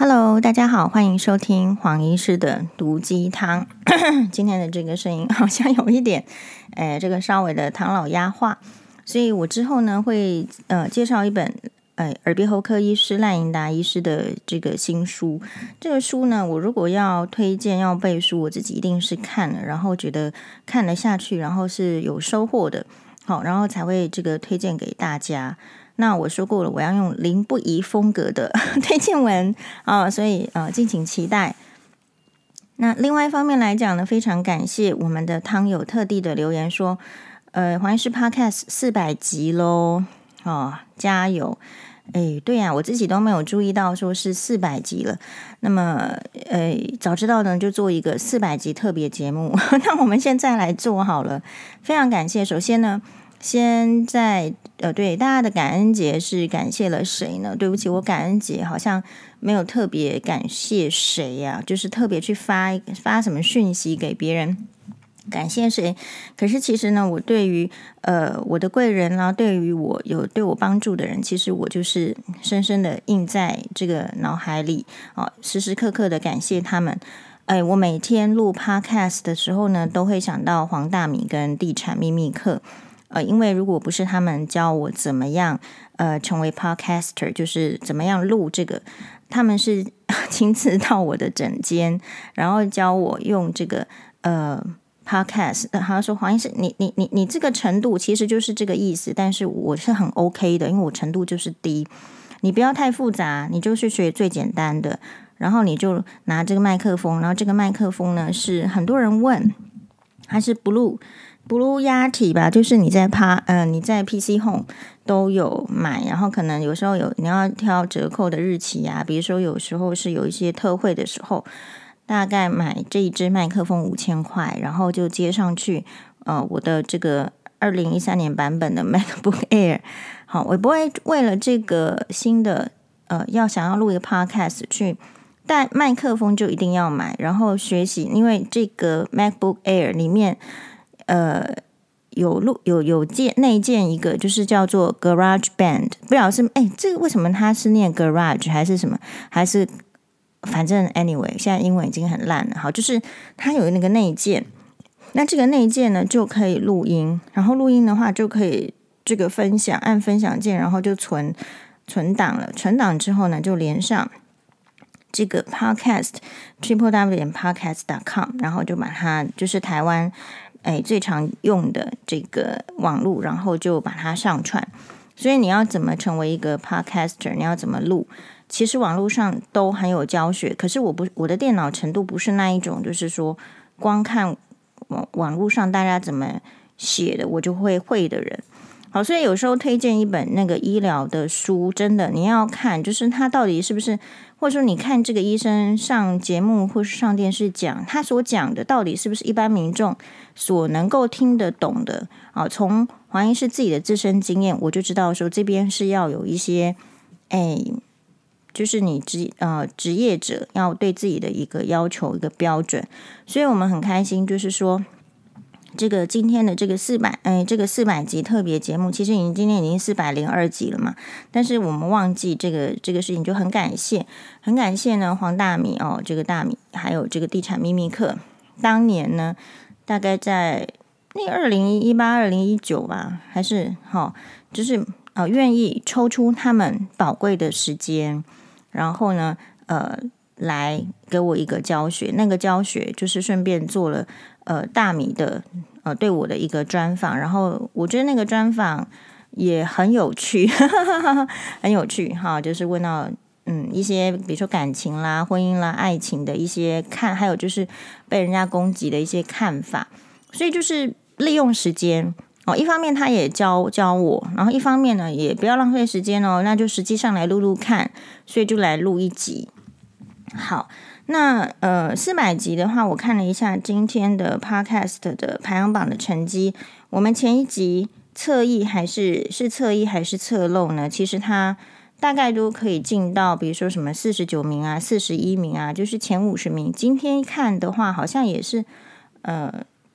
Hello，大家好，欢迎收听黄医师的毒鸡汤。今天的这个声音好像有一点，哎，这个稍微的唐老鸭话，所以我之后呢会呃介绍一本呃耳鼻喉科医师赖英达医师的这个新书。这个书呢，我如果要推荐要背书，我自己一定是看了，然后觉得看得下去，然后是有收获的，好，然后才会这个推荐给大家。那我说过了，我要用林不疑风格的 推荐文啊、哦，所以呃，敬请期待。那另外一方面来讲呢，非常感谢我们的汤友特地的留言说，呃，黄医师 Podcast 四百集喽，哦，加油！哎，对呀、我自己都没有注意到说是四百集了。那么，呃，早知道呢，就做一个四百集特别节目。那我们现在来做好了，非常感谢。首先呢。先在呃，对大家的感恩节是感谢了谁呢？对不起，我感恩节好像没有特别感谢谁呀、啊，就是特别去发发什么讯息给别人感谢谁。可是其实呢，我对于呃我的贵人啦、啊，对于我有对我帮助的人，其实我就是深深的印在这个脑海里啊、哦，时时刻刻的感谢他们。哎，我每天录 Podcast 的时候呢，都会想到黄大米跟地产秘密课。呃，因为如果不是他们教我怎么样呃成为 podcaster，就是怎么样录这个，他们是 亲自到我的诊间，然后教我用这个呃 podcast。他说黄医师，你你你你这个程度其实就是这个意思，但是我是很 OK 的，因为我程度就是低，你不要太复杂，你就是学最简单的，然后你就拿这个麦克风，然后这个麦克风呢是很多人问，还是 Blue。Blue Yeti 吧，就是你在趴，嗯、你在 PC Home 都有买，然后可能有时候有你要挑折扣的日期啊，比如说有时候是有一些特惠的时候，大概买这一支麦克风五千块，然后就接上去，呃，我的这个二零一三年版本的 MacBook Air，好，我不会为了这个新的，呃，要想要录一个 Podcast 去带麦克风就一定要买，然后学习，因为这个 MacBook Air 里面。呃，有录有有件内建一个，就是叫做 Garage Band，不知道是哎，这个为什么它是念 Garage 还是什么？还是反正 Anyway，现在英文已经很烂了。好，就是它有那个内建，那这个内建呢就可以录音，然后录音的话就可以这个分享，按分享键，然后就存存档了。存档之后呢，就连上这个 Podcast Triple W 点 Podcast dot com，然后就把它就是台湾。哎，最常用的这个网络，然后就把它上传。所以你要怎么成为一个 podcaster？你要怎么录？其实网络上都很有教学。可是我不，我的电脑程度不是那一种，就是说光看网网络上大家怎么写的，我就会会的人。好，所以有时候推荐一本那个医疗的书，真的你要看，就是它到底是不是，或者说你看这个医生上节目或是上电视讲，他所讲的到底是不是一般民众所能够听得懂的？啊，从黄医师自己的自身经验，我就知道说这边是要有一些，哎，就是你职呃职业者要对自己的一个要求一个标准，所以我们很开心，就是说。这个今天的这个四百哎，这个四百集特别节目，其实已经今天已经四百零二集了嘛。但是我们忘记这个这个事情，就很感谢，很感谢呢黄大米哦，这个大米还有这个地产秘密课，当年呢大概在那二零一八、二零一九吧，还是好、哦，就是呃愿意抽出他们宝贵的时间，然后呢呃来给我一个教学，那个教学就是顺便做了。呃，大米的对我的一个专访，然后我觉得那个专访也很有趣，很有趣哈，就是问到嗯一些比如说感情啦、婚姻啦、爱情的一些看，还有就是被人家攻击的一些看法，所以就是利用时间哦，一方面他也教教我，然后一方面呢也不要浪费时间哦，那就实际上来录录看，所以就来录一集，好。那呃，四百集的话，我看了一下今天的 Podcast 的排行榜的成绩。我们前一集侧翼还是是侧翼还是侧漏呢？其实它大概都可以进到，比如说什么四十九名啊、四十一名啊，就是前五十名。今天看的话，好像也是呃，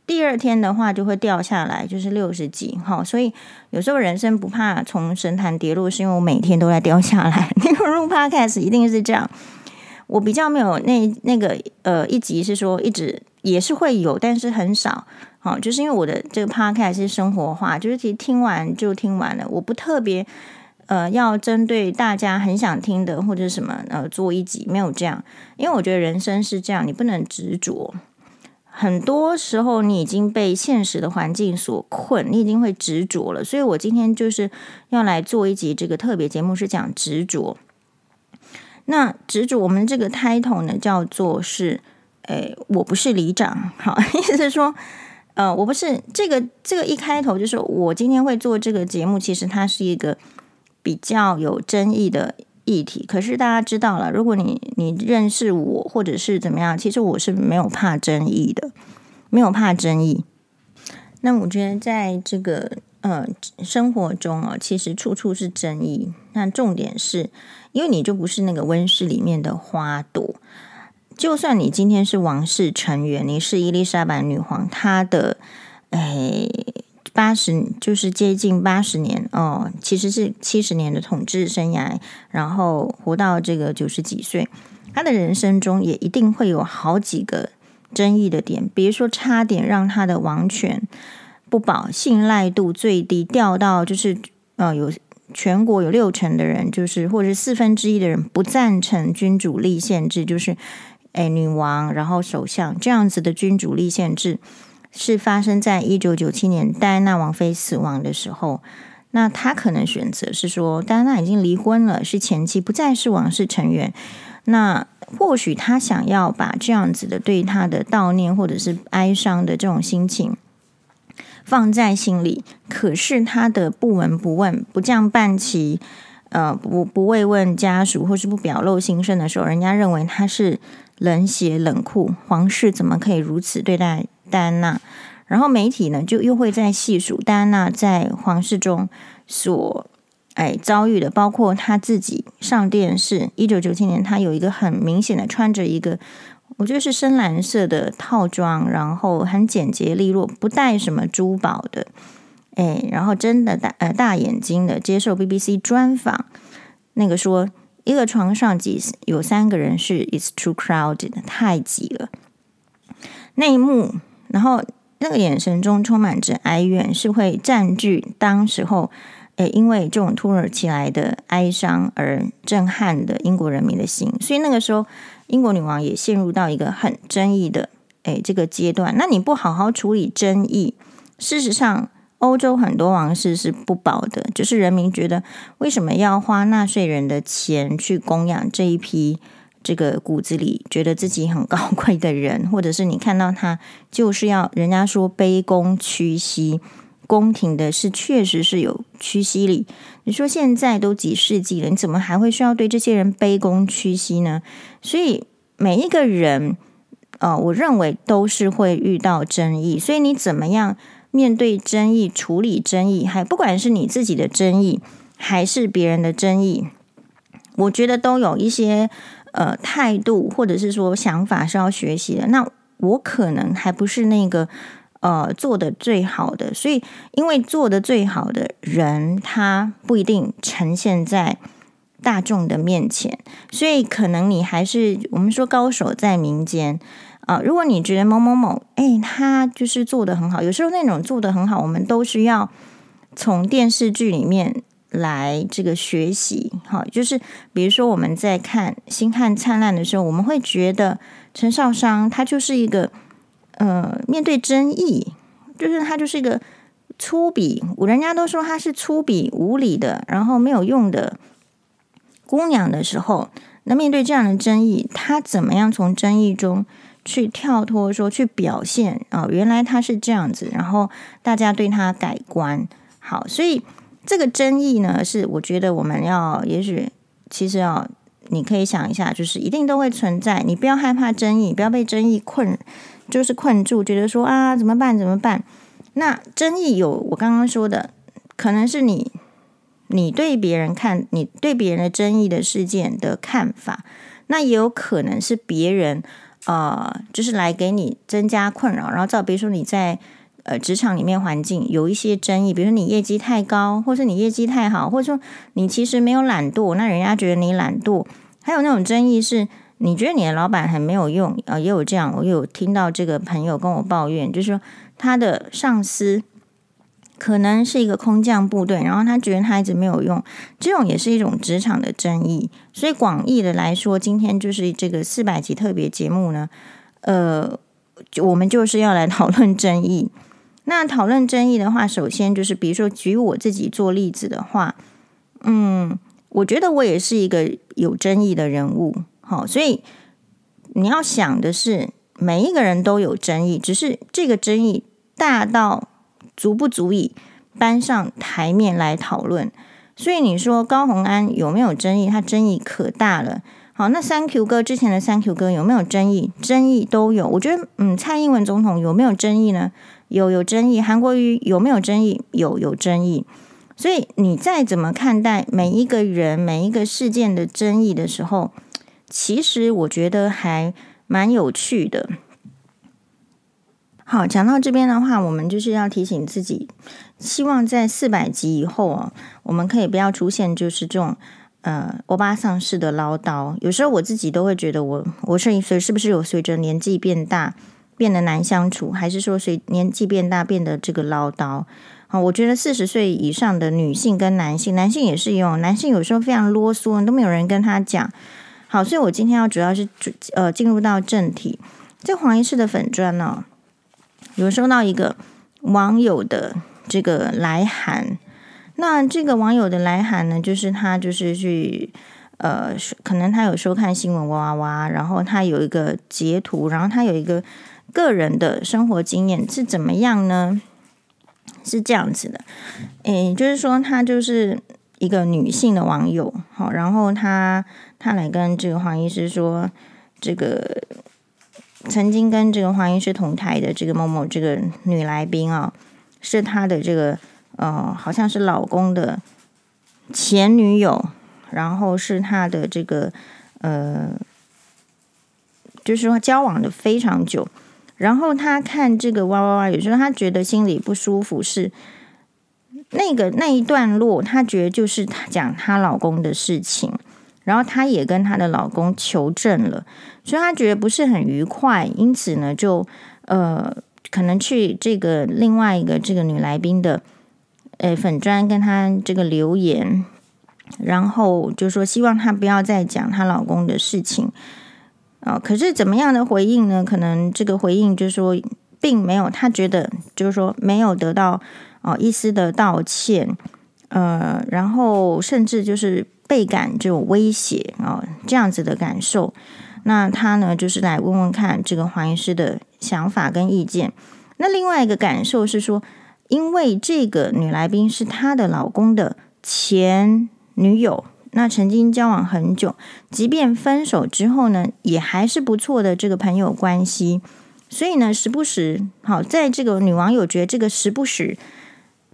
第二天的话就会掉下来，就是六十几。哈，所以有时候人生不怕从神坛跌落，是因为我每天都在掉下来。因 为录 Podcast 一定是这样。我比较没有那那个呃一集是说一直也是会有，但是很少。好，就是因为我的这个 podcast 是生活化，就是其实听完就听完了，我不特别呃要针对大家很想听的或者什么呃做一集，没有这样，因为我觉得人生是这样，你不能执着。很多时候你已经被现实的环境所困，你已经会执着了。所以我今天就是要来做一集这个特别节目，是讲执着。那执着，我们这个 title 呢叫做是，诶，我不是里长，好，意思是说。呃，我不是这个这个一开头就是我今天会做这个节目，其实它是一个比较有争议的议题。可是大家知道了，如果你你认识我或者是怎么样，其实我是没有怕争议的，没有怕争议。那我觉得在这个呃生活中啊，其实处处是争议。那重点是因为你就不是那个温室里面的花朵。就算你今天是王室成员，你是伊丽莎白女皇，她的诶八十就是接近八十年哦，其实是七十年的统治生涯，然后活到这个九十几岁，她的人生中也一定会有好几个争议的点，比如说差点让她的王权不保，信赖度最低，掉到就是呃有全国有六成的人，就是或者是四分之一的人不赞成君主立宪制，就是。诶，女王，然后首相这样子的君主立宪制，是发生在一九九七年戴安娜王妃死亡的时候。那他可能选择是说，戴安娜已经离婚了，是前妻，不再是王室成员。那或许他想要把这样子的对他的悼念或者是哀伤的这种心情放在心里，可是他的不闻不问，不降半旗，呃，不不慰问家属，或是不表露心声的时候，人家认为他是。冷血冷酷，皇室怎么可以如此对待戴安娜？然后媒体呢，就又会在细数戴安娜在皇室中所哎遭遇的，包括他自己上电视。一九九七年，他有一个很明显的穿着一个，我觉得是深蓝色的套装，然后很简洁利落，不带什么珠宝的，哎，然后真的大呃大眼睛的接受 BBC 专访，那个说。一个床上挤有三个人是 It's too crowded，太挤了。那一幕，然后那个眼神中充满着哀怨，是会占据当时候，诶，因为这种突如其来的哀伤而震撼的英国人民的心。所以那个时候，英国女王也陷入到一个很争议的诶这个阶段。那你不好好处理争议，事实上。欧洲很多王室是不保的，就是人民觉得为什么要花纳税人的钱去供养这一批这个骨子里觉得自己很高贵的人，或者是你看到他就是要人家说卑躬屈膝，宫廷的是确实是有屈膝礼。你说现在都几世纪了，你怎么还会需要对这些人卑躬屈膝呢？所以每一个人，呃，我认为都是会遇到争议，所以你怎么样？面对争议，处理争议，还不管是你自己的争议，还是别人的争议，我觉得都有一些呃态度，或者是说想法是要学习的。那我可能还不是那个呃做的最好的，所以因为做的最好的人，他不一定呈现在大众的面前，所以可能你还是我们说高手在民间。啊，如果你觉得某某某，哎，他就是做的很好，有时候那种做的很好，我们都需要从电视剧里面来这个学习。哈，就是比如说我们在看《星汉灿烂》的时候，我们会觉得陈少商他就是一个，呃，面对争议，就是他就是一个粗鄙，人家都说他是粗鄙无礼的，然后没有用的姑娘的时候，那面对这样的争议，他怎么样从争议中？去跳脱说，去表现啊、哦，原来他是这样子，然后大家对他改观。好，所以这个争议呢，是我觉得我们要，也许其实啊、哦，你可以想一下，就是一定都会存在。你不要害怕争议，不要被争议困，就是困住，觉得说啊，怎么办？怎么办？那争议有我刚刚说的，可能是你你对别人看，你对别人的争议的事件的看法，那也有可能是别人。呃，就是来给你增加困扰，然后再比如说你在呃职场里面环境有一些争议，比如说你业绩太高，或是你业绩太好，或者说你其实没有懒惰，那人家觉得你懒惰，还有那种争议是你觉得你的老板很没有用啊？也有这样，我有听到这个朋友跟我抱怨，就是说他的上司可能是一个空降部队，然后他觉得他一直没有用，这种也是一种职场的争议。所以广义的来说，今天就是这个四百集特别节目呢，呃，我们就是要来讨论争议。那讨论争议的话，首先就是比如说举我自己做例子的话，嗯，我觉得我也是一个有争议的人物。好，所以你要想的是，每一个人都有争议，只是这个争议大到足不足以搬上台面来讨论。所以你说高虹安有没有争议？他争议可大了。好，那三 Q 哥之前的三 Q 哥有没有争议？争议都有。我觉得，嗯，蔡英文总统有没有争议呢？有，有争议。韩国瑜有没有争议？有，有争议。所以你再怎么看待每一个人、每一个事件的争议的时候，其实我觉得还蛮有趣的。好，讲到这边的话，我们就是要提醒自己，希望在四百集以后啊，我们可以不要出现就是这种呃欧巴桑式的唠叨。有时候我自己都会觉得我，我我是随是不是有随着年纪变大变得难相处，还是说随年纪变大变得这个唠叨？好，我觉得四十岁以上的女性跟男性，男性也是一样，男性有时候非常啰嗦，都没有人跟他讲。好，所以我今天要主要是主呃进入到正题。这黄医师的粉专呢、有收到一个网友的这个来函。那这个网友的来函呢，就是他就是去呃，可能他有收看新闻哇哇哇，然后他有一个截图，然后他有一个个人的生活经验是怎么样呢？是这样子的，诶，就是说他就是一个女性的网友，好，然后他。他来跟这个黄医师说，这个曾经跟这个黄医师同台的这个某某这个女来宾啊，是他的这个呃，好像是老公的前女友，然后是他的这个呃，就是说交往的非常久，然后他看这个哇哇哇，有时候他觉得心里不舒服，是那个那一段落，他觉得就是讲她老公的事情。然后她也跟她的老公求证了，所以她觉得不是很愉快，因此呢，就呃，可能去这个另外一个这个女来宾的呃粉专跟她这个留言，然后就说希望她不要再讲她老公的事情啊、可是怎么样的回应呢？可能这个回应就是说，并没有，她觉得就是说没有得到哦、一丝的道歉，呃，然后甚至就是。倍感这种威胁啊，这样子的感受。那他呢，就是来问问看这个黄医师的想法跟意见。那另外一个感受是说，因为这个女来宾是她的老公的前女友，那曾经交往很久，即便分手之后呢，也还是不错的这个朋友关系。所以呢，时不时好，在这个女网友觉得这个时不时。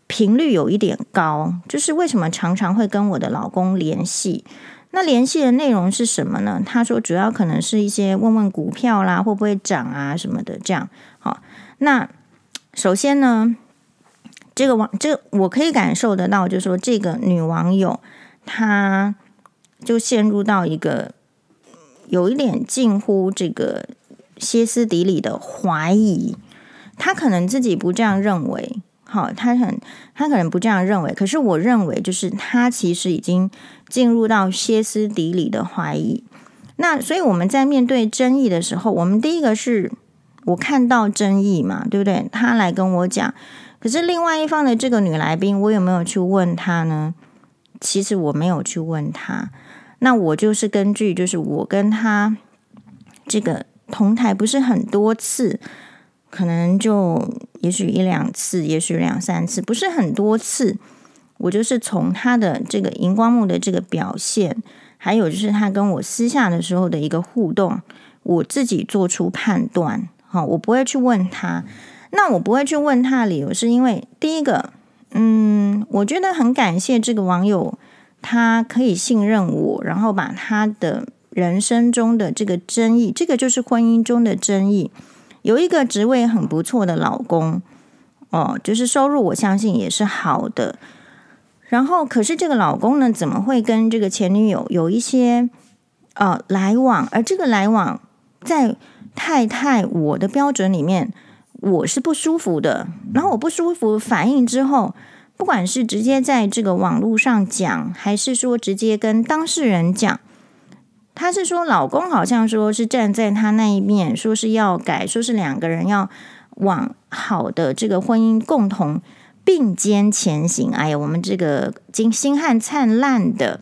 频率有一点高，就是为什么常常会跟我的老公联系？那联系的内容是什么呢？他说主要可能是一些问问股票啦，会不会涨啊什么的，这样。好，那首先呢，这个网这我可以感受得到，就是说这个女网友她就陷入到一个有一点近乎这个歇斯底里的怀疑，她可能自己不这样认为。好，他很，他可能不这样认为，可是我认为，就是他其实已经进入到歇斯底里的怀疑。那所以我们在面对争议的时候，我们第一个是我看到争议嘛，对不对？他来跟我讲，可是另外一方的这个女来宾，我有没有去问他呢？其实我没有去问他。那我就是根据，就是我跟他这个同台不是很多次。可能就也许一两次，也许两三次，不是很多次。我就是从他的这个荧光幕的这个表现，还有就是他跟我私下的时候的一个互动，我自己做出判断。好，我不会去问他。那我不会去问他的理由，是因为第一个，嗯，我觉得很感谢这个网友，他可以信任我，然后把他的人生中的这个争议，这个就是婚姻中的争议。有一个职位很不错的老公，哦，就是收入我相信也是好的。然后，可是这个老公呢，怎么会跟这个前女友有一些呃来往，而这个来往在太太我的标准里面，我是不舒服的。然后我不舒服反应之后，不管是直接在这个网络上讲，还是说直接跟当事人讲，她是说老公好像说是站在她那一面，说是要改，说是两个人要往好的这个婚姻共同并肩前行。哎呀，我们这个金星汉灿烂的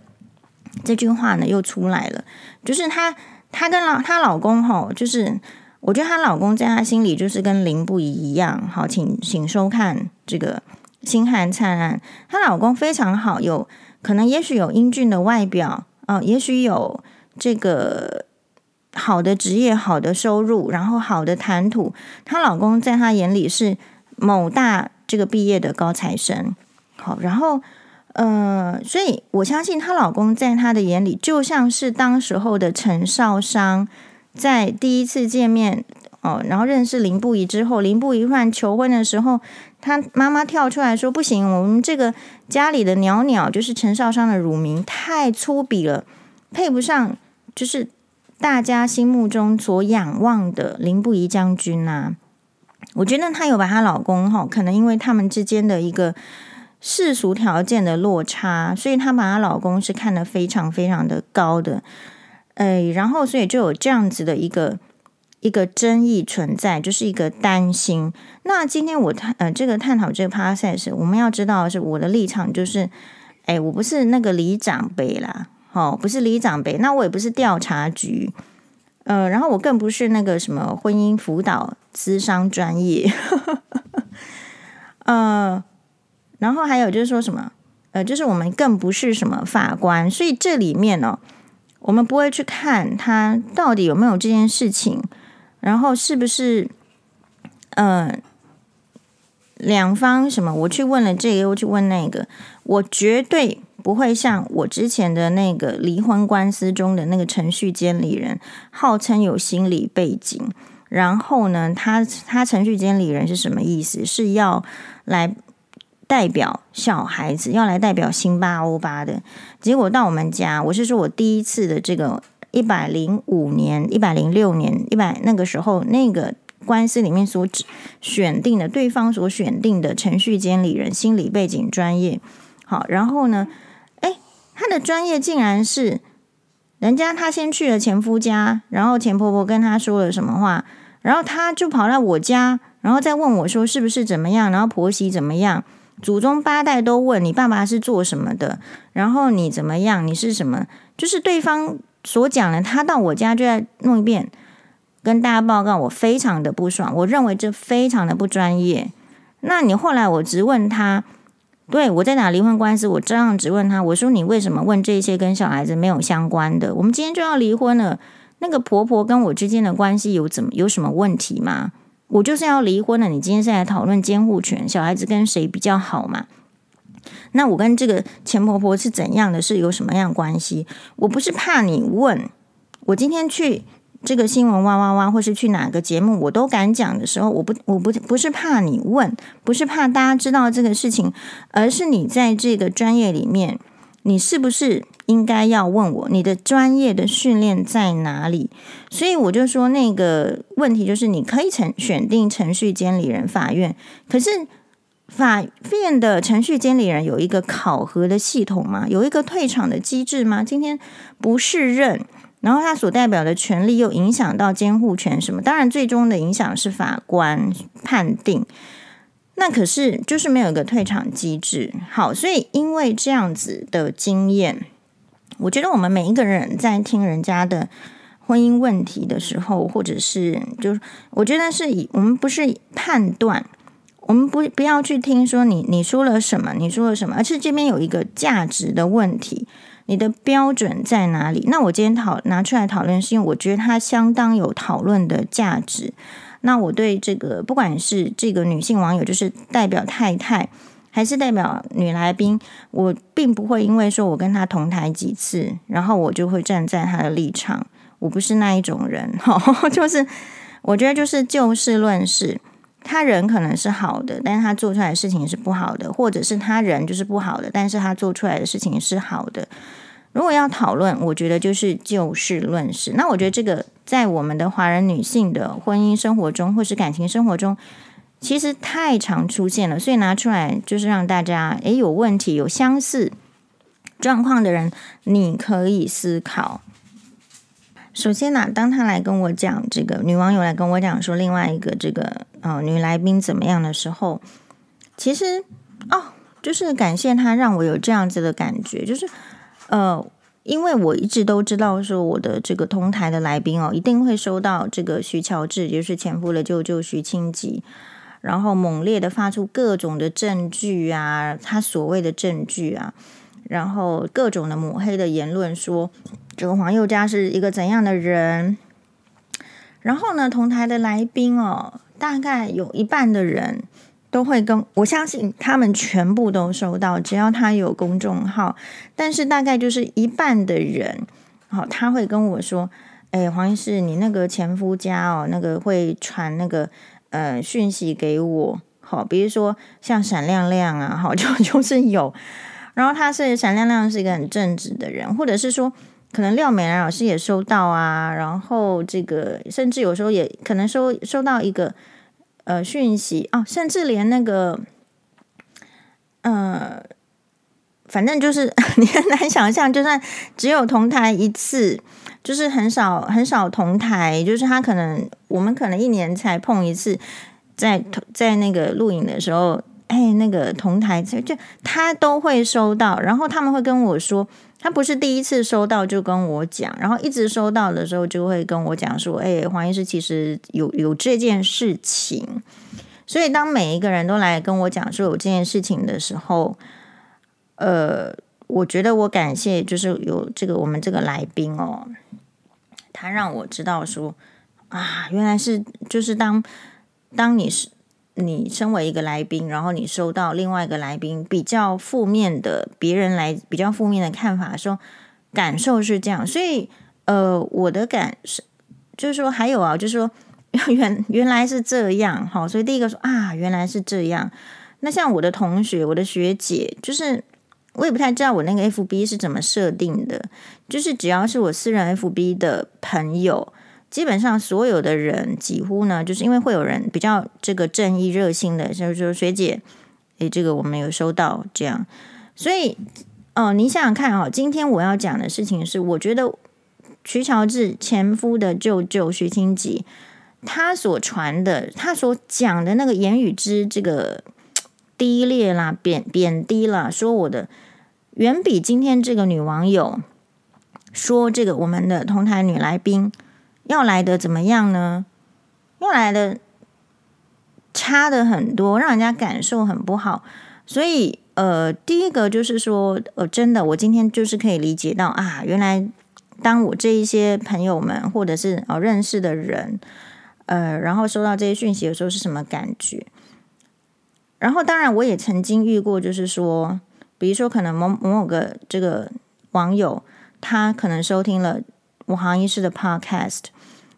这句话呢又出来了，就是她，她跟老她老公吼，就是我觉得她老公在她心里就是跟林不一样。好，请请收看这个星汉灿烂，她老公非常好，有可能也许有英俊的外表啊、也许有。这个好的职业、好的收入，然后好的谈吐，她老公在她眼里是某大这个毕业的高材生。好，然后呃，所以我相信她老公在她的眼里就像是当时候的陈少商，在第一次见面哦，然后认识林不疑之后，林不疑突然求婚的时候，她妈妈跳出来说：“不行，我们这个家里的鸟鸟就是陈少商的乳名太粗鄙了，配不上。”就是大家心目中所仰望的林不疑将军呐、我觉得她有把她老公哈，可能因为他们之间的一个世俗条件的落差，所以她把她老公是看得非常非常的高的，哎，然后所以就有这样子的一个一个争议存在，就是一个担心。那今天我探呃这个探讨这个 process，我们要知道是我的立场就是，哎，我不是那个里长辈啦。哦，不是里长辈，那我也不是调查局，呃，然后我更不是那个什么婚姻辅导咨商专业，呃，然后还有就是说什么，呃，就是我们更不是什么法官，所以这里面呢、哦，我们不会去看他到底有没有这件事情，然后是不是，嗯、两方什么，我去问了这个，我去问那个，我绝对。不会像我之前的那个离婚官司中的那个程序监理人，号称有心理背景。然后呢，他他程序监理人是什么意思？是要来代表小孩子，要来代表辛巴欧巴的。结果到我们家，我是说我第一次的这个一百零五年、一百零六年、一百那个时候那个官司里面所选定的对方所选定的程序监理人，心理背景专业。好，然后呢？他的专业竟然是人家，他先去了前夫家，然后前婆婆跟他说了什么话，然后他就跑到我家，然后再问我说是不是怎么样，然后婆媳怎么样，祖宗八代都问你爸爸是做什么的，然后你怎么样，你是什么，就是对方所讲的，他到我家就在弄一遍，跟大家报告，我非常的不爽，我认为这非常的不专业。那你后来我直问他。对，我在打离婚官司，我这样质问他，我说你为什么问这些跟小孩子没有相关的？我们今天就要离婚了，那个婆婆跟我之间的关系有怎么有什么问题吗？我就是要离婚了，你今天是来讨论监护权，小孩子跟谁比较好嘛？那我跟这个前婆婆是怎样的？是有什么样关系？我不是怕你问，我今天去。这个新闻哇哇哇，或是去哪个节目，我都敢讲的时候，我不，我不，不是怕你问，不是怕大家知道这个事情，而是你在这个专业里面，你是不是应该要问我，你的专业的训练在哪里？所以我就说那个问题就是，你可以程选定程序监理人，法院，可是法院的程序监理人有一个考核的系统吗？有一个退场的机制吗？今天不适任。然后他所代表的权利又影响到监护权什么？当然，最终的影响是法官判定。那可是就是没有一个退场机制。好，所以因为这样子的经验，我觉得我们每一个人在听人家的婚姻问题的时候，或者是就是，我觉得是以我们不是判断，我们不不要去听说你你说了什么，你说了什么，而是这边有一个价值的问题。你的标准在哪里？那我今天讨拿出来讨论，是因为我觉得它相当有讨论的价值。那我对这个，不管是这个女性网友，就是代表太太，还是代表女来宾，我并不会因为说我跟她同台几次，然后我就会站在她的立场。我不是那一种人，哈，就是我觉得就是就事论事。他人可能是好的，但是他做出来的事情是不好的，或者是他人就是不好的，但是他做出来的事情是好的。如果要讨论，我觉得就是就事论事。那我觉得这个在我们的华人女性的婚姻生活中，或是感情生活中，其实太常出现了，所以拿出来就是让大家诶有问题、有相似状况的人，你可以思考。首先呢、当他来跟我讲这个女网友来跟我讲说另外一个这个呃女来宾怎么样的时候，其实哦，就是感谢他让我有这样子的感觉，就是。呃，因为我一直都知道说我的这个同台的来宾哦，一定会收到这个徐乔治，就是前夫的舅舅徐清吉，然后猛烈的发出各种的证据啊，他所谓的证据啊，然后各种的抹黑的言论，说这个黄宥嘉是一个怎样的人，然后呢，同台的来宾哦，大概有一半的人。都会跟我相信他们全部都收到，只要他有公众号，但是大概就是一半的人，好，他会跟我说：“哎，黄医师，你那个前夫家哦，那个会传那个呃讯息给我，好，比如说像闪亮亮啊，好，就 就是有，然后他是闪亮亮是一个很正直的人，或者是说可能廖美兰老师也收到啊，然后这个甚至有时候也可能收收到一个。”呃，讯息哦，甚至连那个，呃，反正就是你很难想象，就算只有同台一次，就是很少很少同台，就是他可能我们可能一年才碰一次，在在那个录影的时候，哎，那个同台就就他都会收到，然后他们会跟我说。他不是第一次收到就跟我讲，然后一直收到的时候就会跟我讲说：“哎，黄医师其实有有这件事情。”所以当每一个人都来跟我讲说有这件事情的时候，呃，我觉得我感谢就是有这个我们这个来宾哦，他让我知道说啊，原来是就是当当你是。你身为一个来宾，然后你收到另外一个来宾比较负面的别人来比较负面的看法，说感受是这样，所以呃，我的感受就是说还有啊，就是说 原原来是这样，好，所以第一个说啊，原来是这样。那像我的同学，我的学姐，就是我也不太知道我那个 FB 是怎么设定的，就是只要是我私人 FB 的朋友。基本上所有的人几乎呢，就是因为会有人比较这个正义热心的，就是说学姐，诶，这个我们有收到这样，所以哦，你想想看啊，今天我要讲的事情是，我觉得徐乔治前夫的舅舅徐清吉，他所传的，他所讲的那个言语之这个低劣啦、贬贬低啦，说我的远比今天这个女网友说这个我们的同台女来宾。要来的怎么样呢？要来的差的很多，让人家感受很不好。所以，呃，第一个就是说，呃，真的，我今天就是可以理解到啊，原来当我这一些朋友们或者是哦认识的人，呃，然后收到这些讯息的时候是什么感觉。然后，当然，我也曾经遇过，就是说，比如说，可能某某个这个网友，他可能收听了我行医师的 podcast。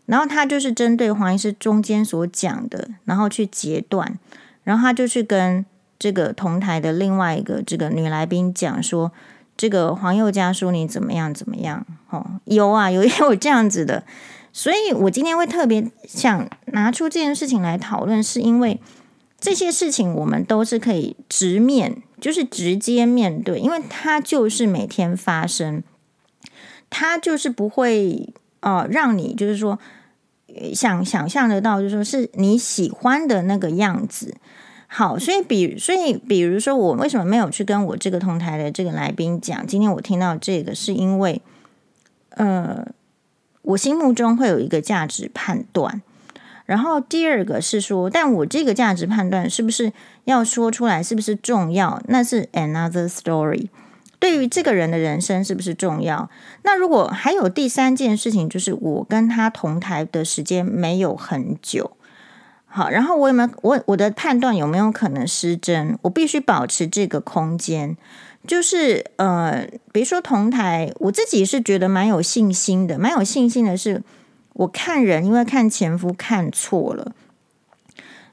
然后他就是针对黄医师中间所讲的，然后去截断，然后他就去跟这个同台的另外一个这个女来宾讲说，这个黄宥嘉说你怎么样怎么样，哦，有啊，有也有这样子的，所以我今天会特别想拿出这件事情来讨论，是因为这些事情我们都是可以直面，就是直接面对，因为它就是每天发生，它就是不会哦、让你就是说。想想象得到，就说是你喜欢的那个样子。好，所以比所以比如说，我为什么没有去跟我这个同台的这个来宾讲？今天我听到这个，是因为呃，我心目中会有一个价值判断。然后第二个是说，但我这个价值判断是不是要说出来，是不是重要？那是 another story。对于这个人的人生是不是重要？那如果还有第三件事情，就是我跟他同台的时间没有很久，好，然后我有没有我我的判断有没有可能失真？我必须保持这个空间，就是呃，比如说同台，我自己是觉得蛮有信心的，蛮有信心的是，我看人，因为看前夫看错了，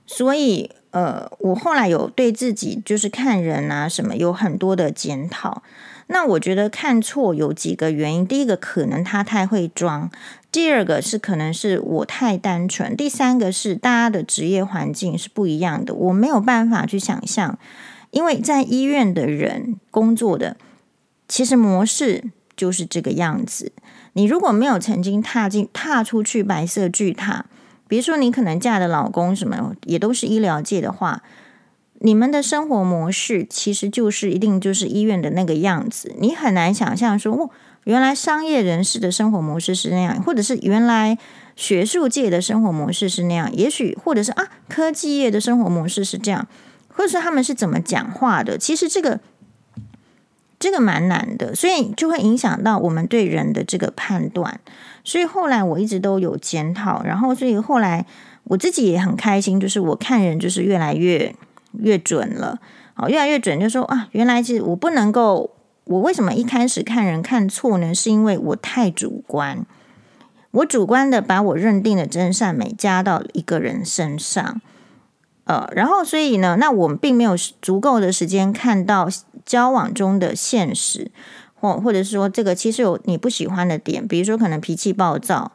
所以。呃，我后来有对自己就是看人啊什么有很多的检讨。那我觉得看错有几个原因，第一个可能他太会装，第二个是可能是我太单纯，第三个是大家的职业环境是不一样的，我没有办法去想象，因为在医院的人工作的其实模式就是这个样子。你如果没有曾经踏进踏出去白色巨塔，比如说你可能嫁的老公什么也都是医疗界的话。你们的生活模式其实就是一定就是医院的那个样子，你很难想象说，哦，原来商业人士的生活模式是那样，或者是原来学术界的生活模式是那样，也许或者是啊，科技业的生活模式是这样，或者是他们是怎么讲话的，其实这个这个蛮难的，所以就会影响到我们对人的这个判断。所以后来我一直都有检讨，然后所以后来我自己也很开心，就是我看人就是越来越。越准了，好，越来越准，就说啊，原来是我不能够，我为什么一开始看人看错呢？是因为我太主观，我主观的把我认定的真善美加到一个人身上，呃，然后所以呢，那我们并没有足够的时间看到交往中的现实，或或者是说这个其实有你不喜欢的点，比如说可能脾气暴躁。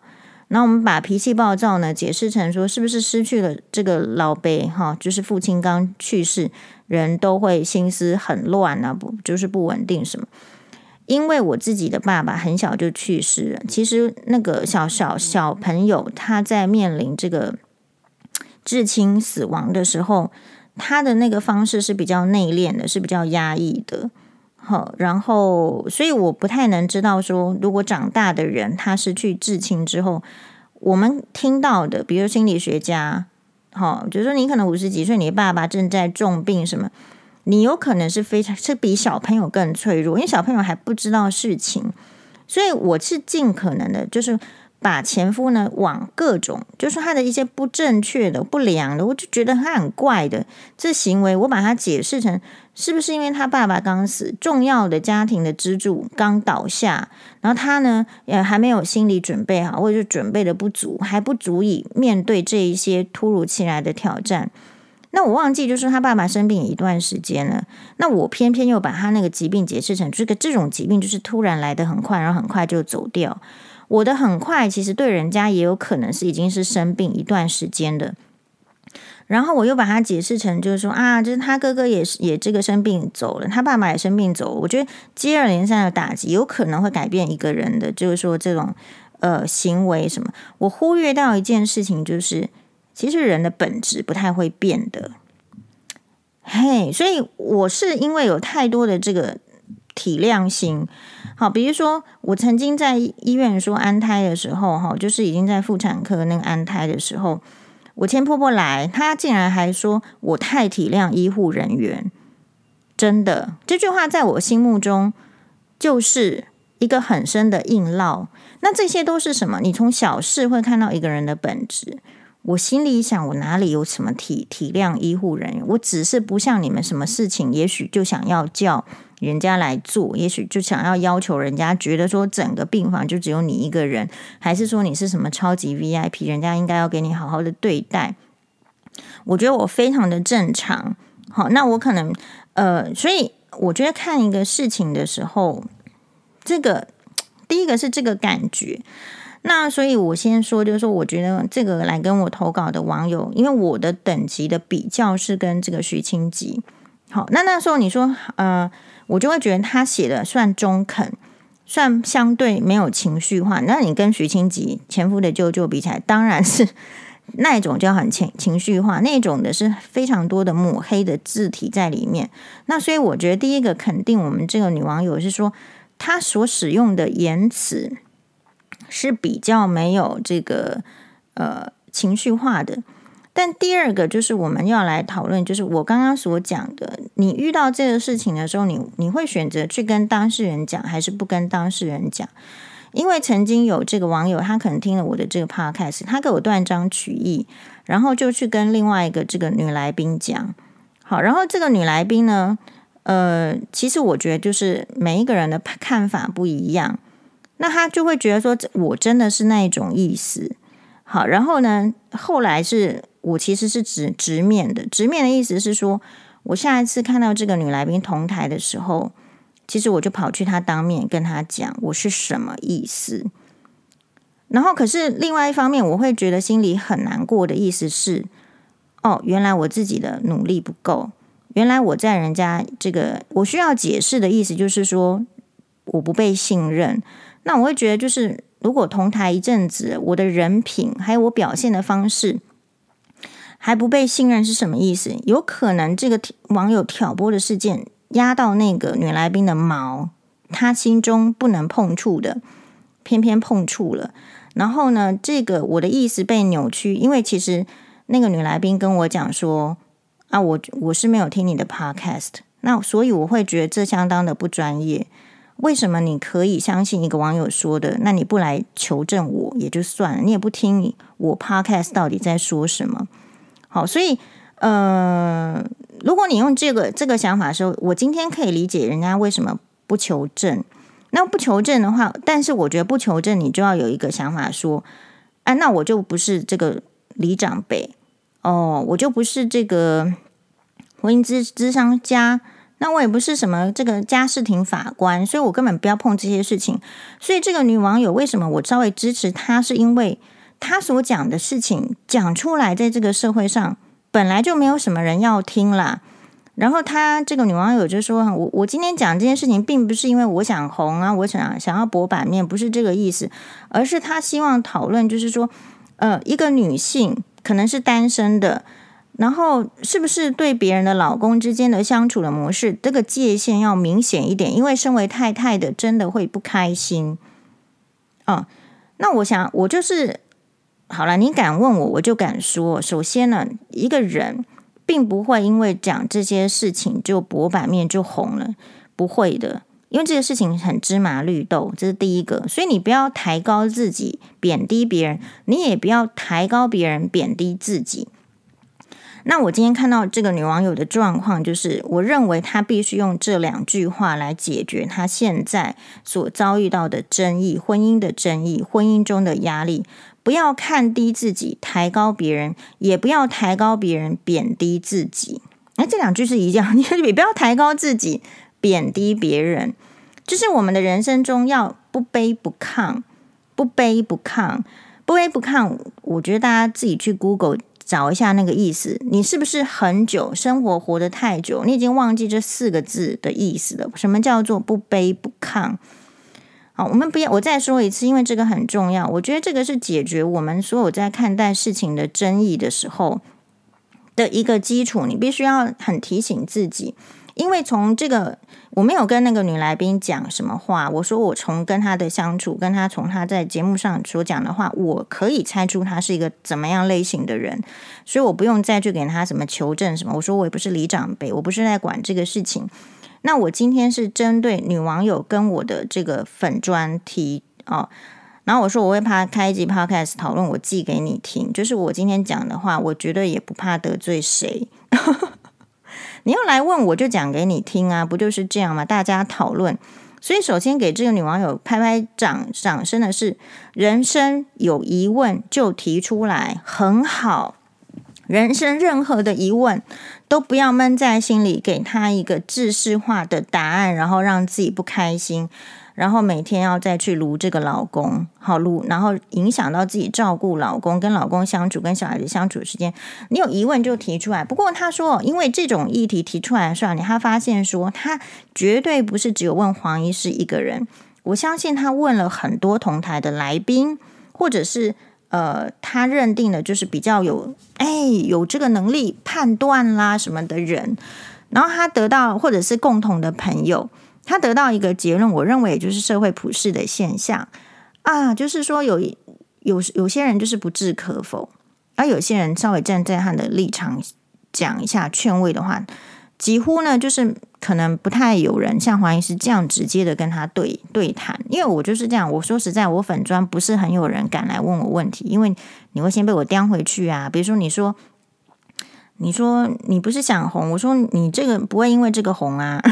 那我们把脾气暴躁呢解释成说，是不是失去了这个老辈哈？就是父亲刚去世，人都会心思很乱啊，不就是不稳定什么？因为我自己的爸爸很小就去世了。其实那个小小小朋友他在面临这个至亲死亡的时候，他的那个方式是比较内敛的，是比较压抑的。好，然后，所以我不太能知道说，如果长大的人他失去至亲之后，我们听到的，比如心理学家，好，就是说你可能五十几岁，你的爸爸正在重病什么，你有可能是非常是比小朋友更脆弱，因为小朋友还不知道事情，所以我是尽可能的，就是。把前夫呢往各种，就是他的一些不正确的、不良的，我就觉得他很怪的这行为，我把它解释成是不是因为他爸爸刚死，重要的家庭的支柱刚倒下，然后他呢也还没有心理准备好，或者是准备的不足，还不足以面对这一些突如其来的挑战。那我忘记就是他爸爸生病一段时间了，那我偏偏又把他那个疾病解释成这个这种疾病就是突然来的很快，然后很快就走掉。我的很快，其实对人家也有可能是已经是生病一段时间的，然后我又把它解释成就是说啊，就是他哥哥也是也这个生病走了，他爸爸也生病走了。我觉得接二连三的打击有可能会改变一个人的，就是说这种呃行为什么。我忽略到一件事情，就是其实人的本质不太会变的。嘿，所以我是因为有太多的这个体谅心。好，比如说我曾经在医院说安胎的时候，哈，就是已经在妇产科那个安胎的时候，我前婆婆来，她竟然还说我太体谅医护人员，真的，这句话在我心目中就是一个很深的硬烙。那这些都是什么？你从小事会看到一个人的本质。我心里想，我哪里有什么体体谅医护人员？我只是不像你们，什么事情也许就想要叫。人家来做，也许就想要要求人家觉得说整个病房就只有你一个人，还是说你是什么超级 VIP，人家应该要给你好好的对待。我觉得我非常的正常。好，那我可能呃，所以我觉得看一个事情的时候，这个第一个是这个感觉。那所以我先说，就是说，我觉得这个来跟我投稿的网友，因为我的等级的比较是跟这个徐清吉。好，那那时候你说呃。我就会觉得他写的算中肯，算相对没有情绪化。那你跟徐清吉前夫的舅舅比起来，当然是那一种就很情情绪化，那种的是非常多的抹黑的字体在里面。那所以我觉得第一个肯定我们这个女网友是说，她所使用的言辞是比较没有这个呃情绪化的。但第二个就是我们要来讨论，就是我刚刚所讲的，你遇到这个事情的时候，你你会选择去跟当事人讲，还是不跟当事人讲？因为曾经有这个网友，他可能听了我的这个 podcast，他给我断章取义，然后就去跟另外一个这个女来宾讲。好，然后这个女来宾呢，呃，其实我觉得就是每一个人的看法不一样，那他就会觉得说，我真的是那一种意思。好，然后呢，后来是。我其实是直直面的，直面的意思是说，我下一次看到这个女来宾同台的时候，其实我就跑去她当面跟她讲我是什么意思。然后，可是另外一方面，我会觉得心里很难过的意思是，哦，原来我自己的努力不够，原来我在人家这个我需要解释的意思就是说我不被信任。那我会觉得就是。如果同台一阵子，我的人品还有我表现的方式还不被信任是什么意思？有可能这个网友挑拨的事件压到那个女来宾的毛，她心中不能碰触的，偏偏碰触了。然后呢，这个我的意思被扭曲，因为其实那个女来宾跟我讲说啊，我我是没有听你的 podcast，那所以我会觉得这相当的不专业。为什么你可以相信一个网友说的？那你不来求证我也就算了，你也不听我 podcast 到底在说什么？好，所以呃，如果你用这个这个想法的时候，我今天可以理解人家为什么不求证。那不求证的话，但是我觉得不求证，你就要有一个想法说，啊，那我就不是这个李长辈哦，我就不是这个婚姻咨咨商家。那我也不是什么这个家事庭法官，所以我根本不要碰这些事情。所以这个女网友为什么我稍微支持她，是因为她所讲的事情讲出来，在这个社会上本来就没有什么人要听啦。然后她这个女网友就说：“我我今天讲这件事情，并不是因为我想红啊，我想想要博版面，不是这个意思，而是她希望讨论，就是说，呃，一个女性可能是单身的。”然后是不是对别人的老公之间的相处的模式，这个界限要明显一点？因为身为太太的，真的会不开心。哦，那我想，我就是好了。你敢问我，我就敢说。首先呢，一个人并不会因为讲这些事情就博版面就红了，不会的。因为这个事情很芝麻绿豆，这是第一个。所以你不要抬高自己，贬低别人；你也不要抬高别人，贬低自己。那我今天看到这个女网友的状况，就是我认为她必须用这两句话来解决她现在所遭遇到的争议、婚姻的争议、婚姻中的压力。不要看低自己，抬高别人；也不要抬高别人，贬低自己。那这两句是一样，你 也不要抬高自己，贬低别人。就是我们的人生中要不卑不亢，不卑不亢，不卑不亢。我觉得大家自己去 Google。找一下那个意思，你是不是很久生活活得太久，你已经忘记这四个字的意思了？什么叫做不卑不亢？好，我们不要，我再说一次，因为这个很重要。我觉得这个是解决我们所有在看待事情的争议的时候的一个基础，你必须要很提醒自己。因为从这个，我没有跟那个女来宾讲什么话。我说我从跟她的相处，跟她从她在节目上所讲的话，我可以猜出她是一个怎么样类型的人，所以我不用再去给她什么求证什么。我说我也不是李长辈，我不是在管这个事情。那我今天是针对女网友跟我的这个粉专题哦，然后我说我会怕开一集 podcast 讨论，我寄给你听，就是我今天讲的话，我绝对也不怕得罪谁。你要来问我就讲给你听啊，不就是这样吗？大家讨论，所以首先给这个女网友拍拍掌掌声的是，人生有疑问就提出来，很好。人生任何的疑问都不要闷在心里，给她一个制式化的答案，然后让自己不开心。然后每天要再去卢这个老公，好卢，然后影响到自己照顾老公、跟老公相处、跟小孩子相处的时间。你有疑问就提出来。不过他说，因为这种议题提出来的时候，你他发现说，他绝对不是只有问黄医师一个人。我相信他问了很多同台的来宾，或者是呃，他认定的就是比较有哎有这个能力判断啦什么的人，然后他得到或者是共同的朋友。他得到一个结论，我认为也就是社会普世的现象啊，就是说有有有些人就是不置可否，而有些人稍微站在他的立场讲一下劝慰的话，几乎呢就是可能不太有人像黄医师这样直接的跟他对对谈，因为我就是这样。我说实在，我粉专不是很有人敢来问我问题，因为你会先被我叼回去啊。比如说你说你说你不是想红，我说你这个不会因为这个红啊。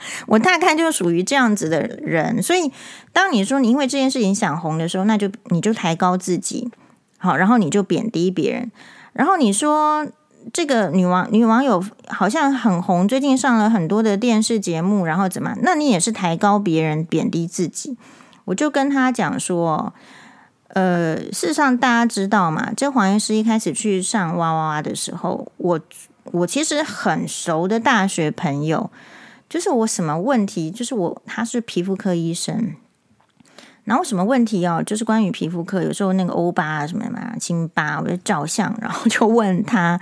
我大概就属于这样子的人，所以当你说你因为这件事情想红的时候，那就你就抬高自己，好，然后你就贬低别人，然后你说这个女网女网友好像很红，最近上了很多的电视节目，然后怎么？那你也是抬高别人，贬低自己？我就跟他讲说，呃，事实上大家知道嘛，这黄医师一开始去上哇哇哇的时候，我我其实很熟的大学朋友，就是我什么问题，就是我他是皮肤科医生。然后什么问题哦？就是关于皮肤科，有时候那个欧巴啊什么嘛，辛巴，我就照相，然后就问他，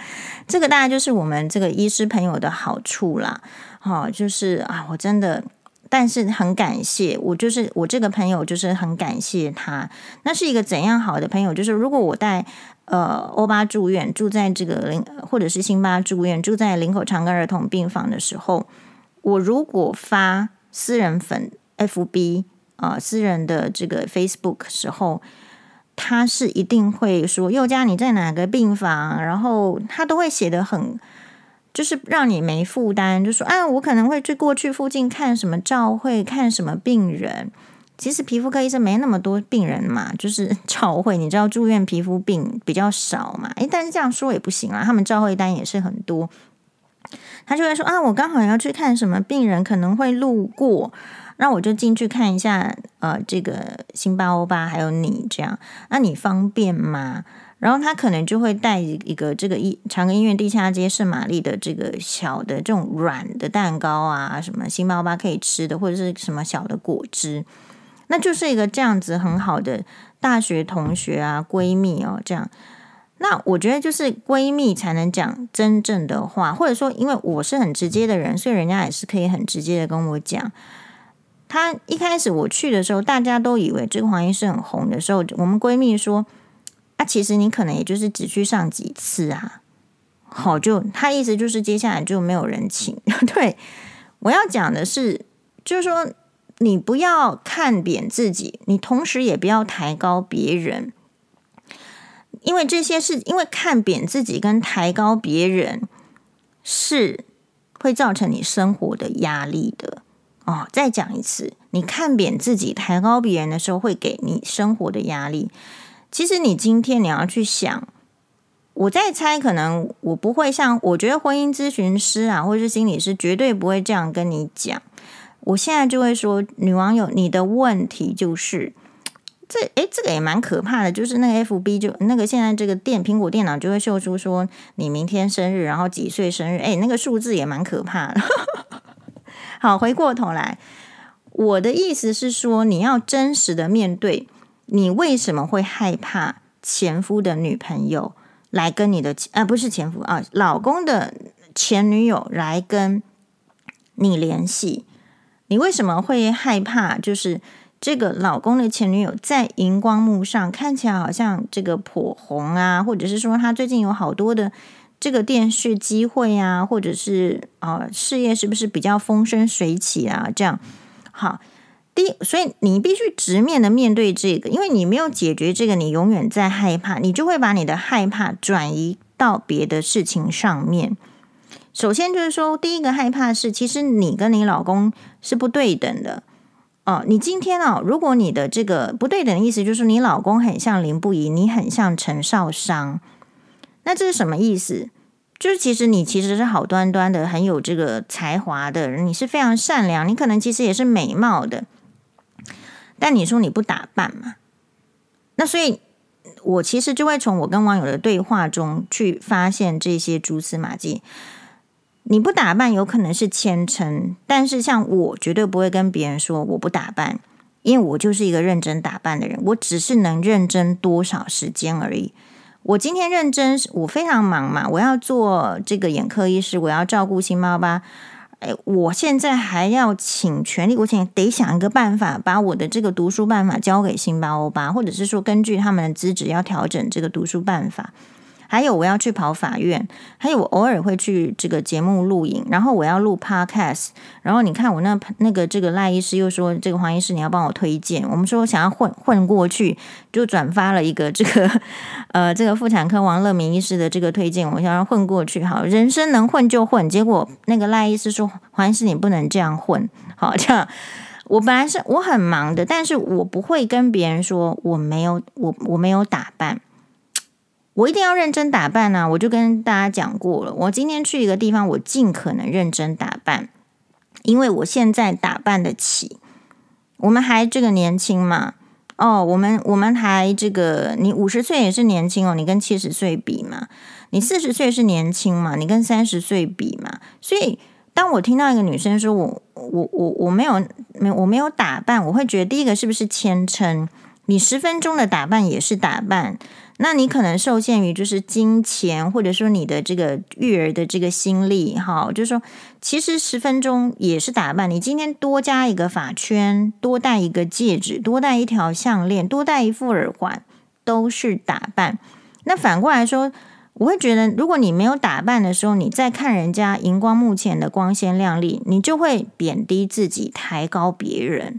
这个大概就是我们这个医师朋友的好处啦。好、哦，就是啊，我真的，但是很感谢，我就是我这个朋友，就是很感谢他。那是一个怎样好的朋友？就是如果我带呃欧巴住院，住在这个林，或者是辛巴住院，住在林口长庚儿童病房的时候，我如果发私人粉 FB。啊、私人的这个 Facebook 时候，他是一定会说宥嘉你在哪个病房，然后他都会写得很，就是让你没负担，就说啊，我可能会去过去附近看什么照会，看什么病人。其实皮肤科医生没那么多病人嘛，就是照会，你知道住院皮肤病比较少嘛，诶，但是这样说也不行啊，他们照会单也是很多。他就会说啊，我刚好要去看什么病人，可能会路过。那我就进去看一下，呃，这个辛巴欧巴还有你这样，那你方便吗？然后他可能就会带一个这个一长庚医院地下街圣玛丽的这个小的这种软的蛋糕啊，什么辛巴欧巴可以吃的，或者是什么小的果汁，那就是一个这样子很好的大学同学啊，闺蜜哦，这样。那我觉得就是闺蜜才能讲真正的话，或者说因为我是很直接的人，所以人家也是可以很直接的跟我讲。他一开始我去的时候，大家都以为这个黄医师很红的时候，我们闺蜜说：“啊，其实你可能也就是只去上几次啊。”好，就他意思就是接下来就没有人请。对，我要讲的是，就是说你不要看扁自己，你同时也不要抬高别人，因为这些是因为看扁自己跟抬高别人是会造成你生活的压力的。哦，再讲一次，你看扁自己、抬高别人的时候，会给你生活的压力。其实你今天你要去想，我在猜，可能我不会像，我觉得婚姻咨询师啊，或者是心理师，绝对不会这样跟你讲。我现在就会说，女网友，你的问题就是这，诶，这个也蛮可怕的，就是那个 FB 就那个现在这个电苹果电脑就会秀出说你明天生日，然后几岁生日，诶，那个数字也蛮可怕的。好，回过头来，我的意思是说，你要真实的面对，你为什么会害怕前夫的女朋友来跟你的，啊，不是前夫啊，老公的前女友来跟你联系？你为什么会害怕？就是这个老公的前女友在荧光幕上看起来好像这个颇红啊，或者是说他最近有好多的。这个电视机会啊，或者是啊、事业是不是比较风生水起啊？这样好，第一，所以你必须直面的面对这个，因为你没有解决这个，你永远在害怕，你就会把你的害怕转移到别的事情上面。首先就是说，第一个害怕是，其实你跟你老公是不对等的哦。你今天哦，如果你的这个不对等的意思，就是你老公很像林不疑，你很像陈少商。那这是什么意思？就是其实你其实是好端端的，很有这个才华的人，你是非常善良，你可能其实也是美貌的，但你说你不打扮嘛？那所以，我其实就会从我跟网友的对话中去发现这些蛛丝马迹。你不打扮有可能是谦称，但是像我绝对不会跟别人说我不打扮，因为我就是一个认真打扮的人，我只是能认真多少时间而已。我今天认真，我非常忙嘛，我要做这个眼科医师，我要照顾辛巴欧巴。哎，我现在还要请全力，我请得想一个办法，把我的这个读书办法交给新巴欧巴，或者是说根据他们的资质要调整这个读书办法。还有我要去跑法院，还有我偶尔会去这个节目录影，然后我要录 podcast，然后你看我那那个这个赖医师又说，这个黄医师你要帮我推荐，我们说想要混混过去，就转发了一个这个 呃这个妇产科王乐明医师的这个推荐，我想要混过去，好，人生能混就混，结果那个赖医师说，黄医师你不能这样混，好，这样我本来是我很忙的，但是我不会跟别人说我没有我我没有打扮。我一定要认真打扮呢、我就跟大家讲过了，我今天去一个地方，我尽可能认真打扮，因为我现在打扮得起。我们还这个年轻嘛？哦，我们我们还这个，你五十岁也是年轻哦，你跟七十岁比嘛？你四十岁是年轻嘛？你跟三十岁比嘛？所以，当我听到一个女生说我我我我没有没我没有打扮，我会觉得第一个是不是谦称？你十分钟的打扮也是打扮。那你可能受限于就是金钱，或者说你的这个育儿的这个心力，哈，就是说，其实十分钟也是打扮。你今天多加一个发圈，多戴一个戒指，多戴一条项链，多戴一副耳环，都是打扮。那反过来说，我会觉得，如果你没有打扮的时候，你再看人家荧光幕前的光鲜亮丽，你就会贬低自己，抬高别人。